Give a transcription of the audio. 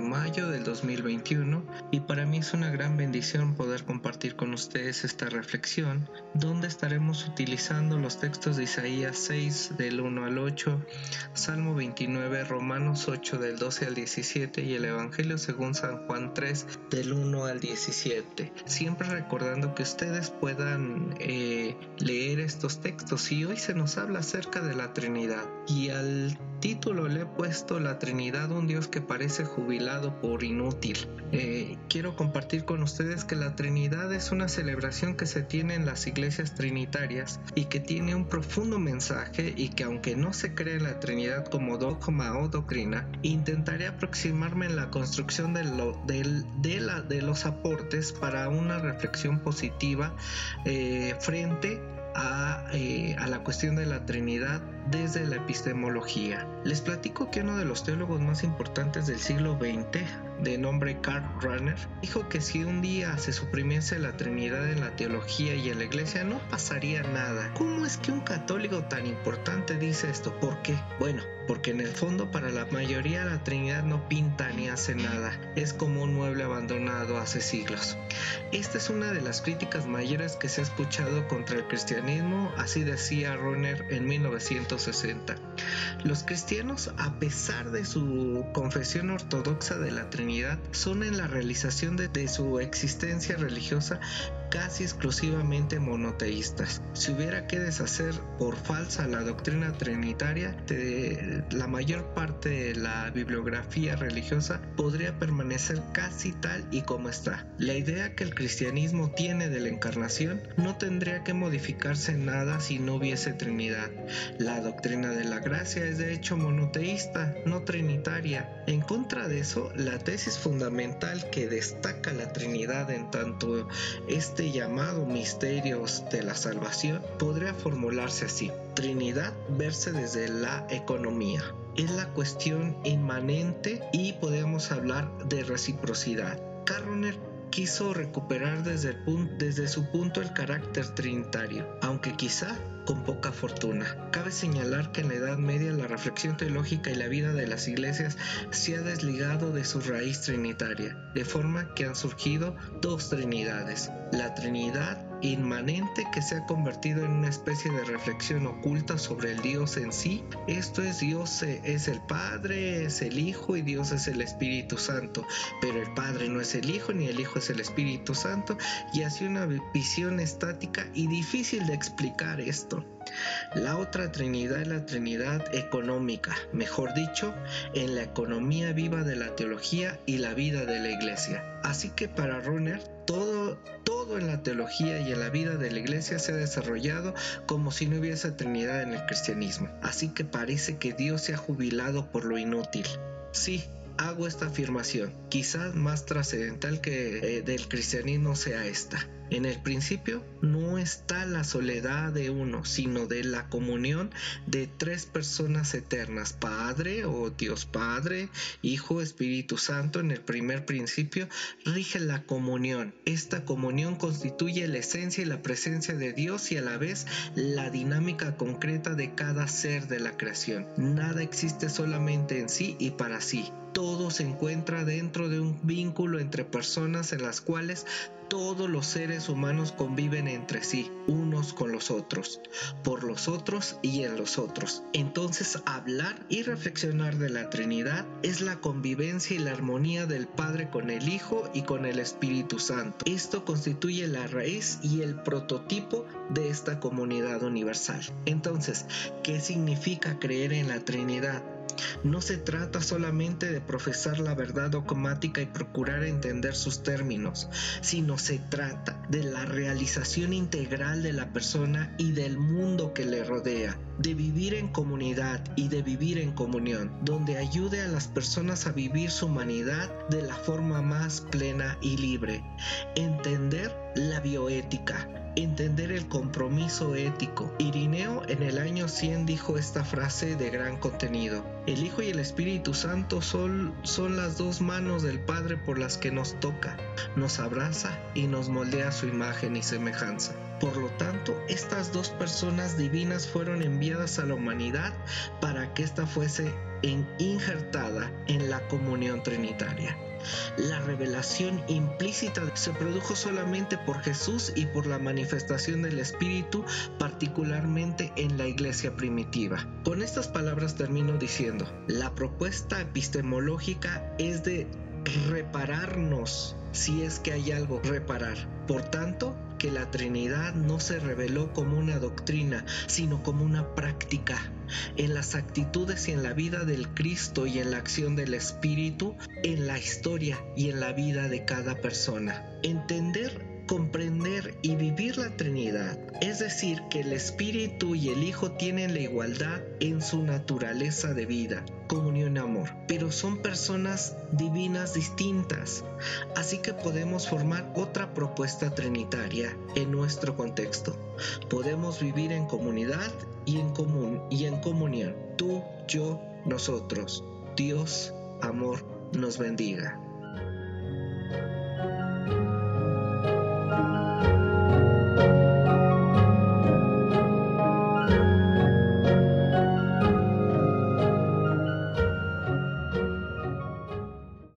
mayo del 2021 y para mí es una gran bendición poder compartir con ustedes esta reflexión donde estaremos utilizando los textos de Isaías 6 del 1 al 8, Salmo 29, Romanos 8 del 12 al 17 y el Evangelio según San Juan 3 del 1 al 17. Siempre recordando que ustedes puedan eh, leer estos textos y hoy se nos habla acerca de la Trinidad y al título le he puesto La Trinidad, un Dios que parece jubilado por inútil. Eh, quiero compartir con ustedes que la Trinidad es una celebración que se tiene en las iglesias trinitarias y que tiene un profundo mensaje y que aunque no se cree en la Trinidad como dogma o doctrina, intentaré aproximarme en la construcción de, lo, de, los aportes para una reflexión positiva eh, frente eh, a, la cuestión de la Trinidad desde la epistemología. Les platico que uno de los teólogos más importantes del siglo XX, de nombre Karl Rahner, dijo que si un día se suprimiese la Trinidad en la teología y en la iglesia no pasaría nada. ¿Cómo es que un católico tan importante dice esto? ¿Por qué? Bueno, porque en el fondo para la mayoría la Trinidad no pinta ni hace nada, es como un mueble abandonado hace siglos. Esta es una de las críticas mayores que se ha escuchado contra el cristianismo, así decía Roner en 1960. Los cristianos, a pesar de su confesión ortodoxa de la Trinidad, son en la realización de su existencia religiosa casi exclusivamente monoteístas. Si hubiera que deshacer por falsa la doctrina trinitaria, la mayor parte de la bibliografía religiosa podría permanecer casi tal y como está. La idea que el cristianismo tiene de la encarnación no tendría que modificarse nada si no hubiese Trinidad. La doctrina de la gracia es de hecho monoteísta, no trinitaria. En contra de eso, la tesis fundamental que destaca la Trinidad en tanto este este llamado misterios de la salvación podría formularse así. Trinidad verse desde la economía. Es la cuestión inmanente y podemos hablar de reciprocidad. Carroner quiso recuperar desde, desde su punto el carácter trinitario, aunque quizá con poca fortuna. Cabe señalar que en la Edad Media la reflexión teológica y la vida de las iglesias se ha desligado de su raíz trinitaria, de forma que han surgido dos trinidades, la Trinidad inmanente que se ha convertido en una especie de reflexión oculta sobre el Dios en sí. Esto es Dios es el Padre, es el Hijo y Dios es el Espíritu Santo. Pero el Padre no es el Hijo ni el Hijo es el Espíritu Santo y así una visión estática y difícil de explicar esto. La otra Trinidad es la Trinidad económica, mejor dicho, en la economía viva de la teología y la vida de la iglesia. Así que para Runner, todo, todo en la teología y en la vida de la iglesia se ha desarrollado como si no hubiese Trinidad en el cristianismo. Así que parece que Dios se ha jubilado por lo inútil. Sí, hago esta afirmación, quizás más trascendental que eh, del cristianismo sea esta. En el principio no está la soledad de uno, sino de la comunión de tres personas eternas, Padre o Dios Padre, Hijo, Espíritu Santo. En el primer principio rige la comunión. Esta comunión constituye la esencia y la presencia de Dios y a la vez la dinámica concreta de cada ser de la creación. Nada existe solamente en sí y para sí todo se encuentra dentro de un vínculo entre personas en las cuales todos los seres humanos conviven entre sí, unos con los otros, por los otros y en los otros. Entonces hablar y reflexionar de la Trinidad es la convivencia y la armonía del Padre con el Hijo y con el Espíritu Santo. Esto constituye la raíz y el prototipo de esta comunidad universal. Entonces, ¿qué significa creer en la Trinidad? No se trata solamente de profesar la verdad dogmática y procurar entender sus términos, sino se trata de la realización integral de la persona y del mundo que le rodea, de vivir en comunidad y de vivir en comunión, donde ayude a las personas a vivir su humanidad de la forma más plena y libre. Entender la bioética, entender el compromiso ético. Irineo en el año 100 dijo esta frase de gran contenido. El Hijo y el Espíritu Santo son, son las dos manos del Padre por las que nos toca, nos abraza y nos moldea su imagen y semejanza. Por lo tanto, estas dos personas divinas fueron enviadas a la humanidad para que ésta fuese injertada en la comunión trinitaria. La revelación implícita se produjo solamente por Jesús y por la manifestación del Espíritu, particularmente en la iglesia primitiva. Con estas palabras termino diciendo, la propuesta epistemológica es de repararnos si es que hay algo reparar. Por tanto, que la Trinidad no se reveló como una doctrina, sino como una práctica. En las actitudes y en la vida del Cristo y en la acción del Espíritu, en la historia y en la vida de cada persona. Entender comprender y vivir la Trinidad, es decir, que el Espíritu y el Hijo tienen la igualdad en su naturaleza de vida, comunión y amor, pero son personas divinas distintas, así que podemos formar otra propuesta trinitaria en nuestro contexto. Podemos vivir en comunidad y en común y en comunión, tú, yo, nosotros. Dios, amor, nos bendiga.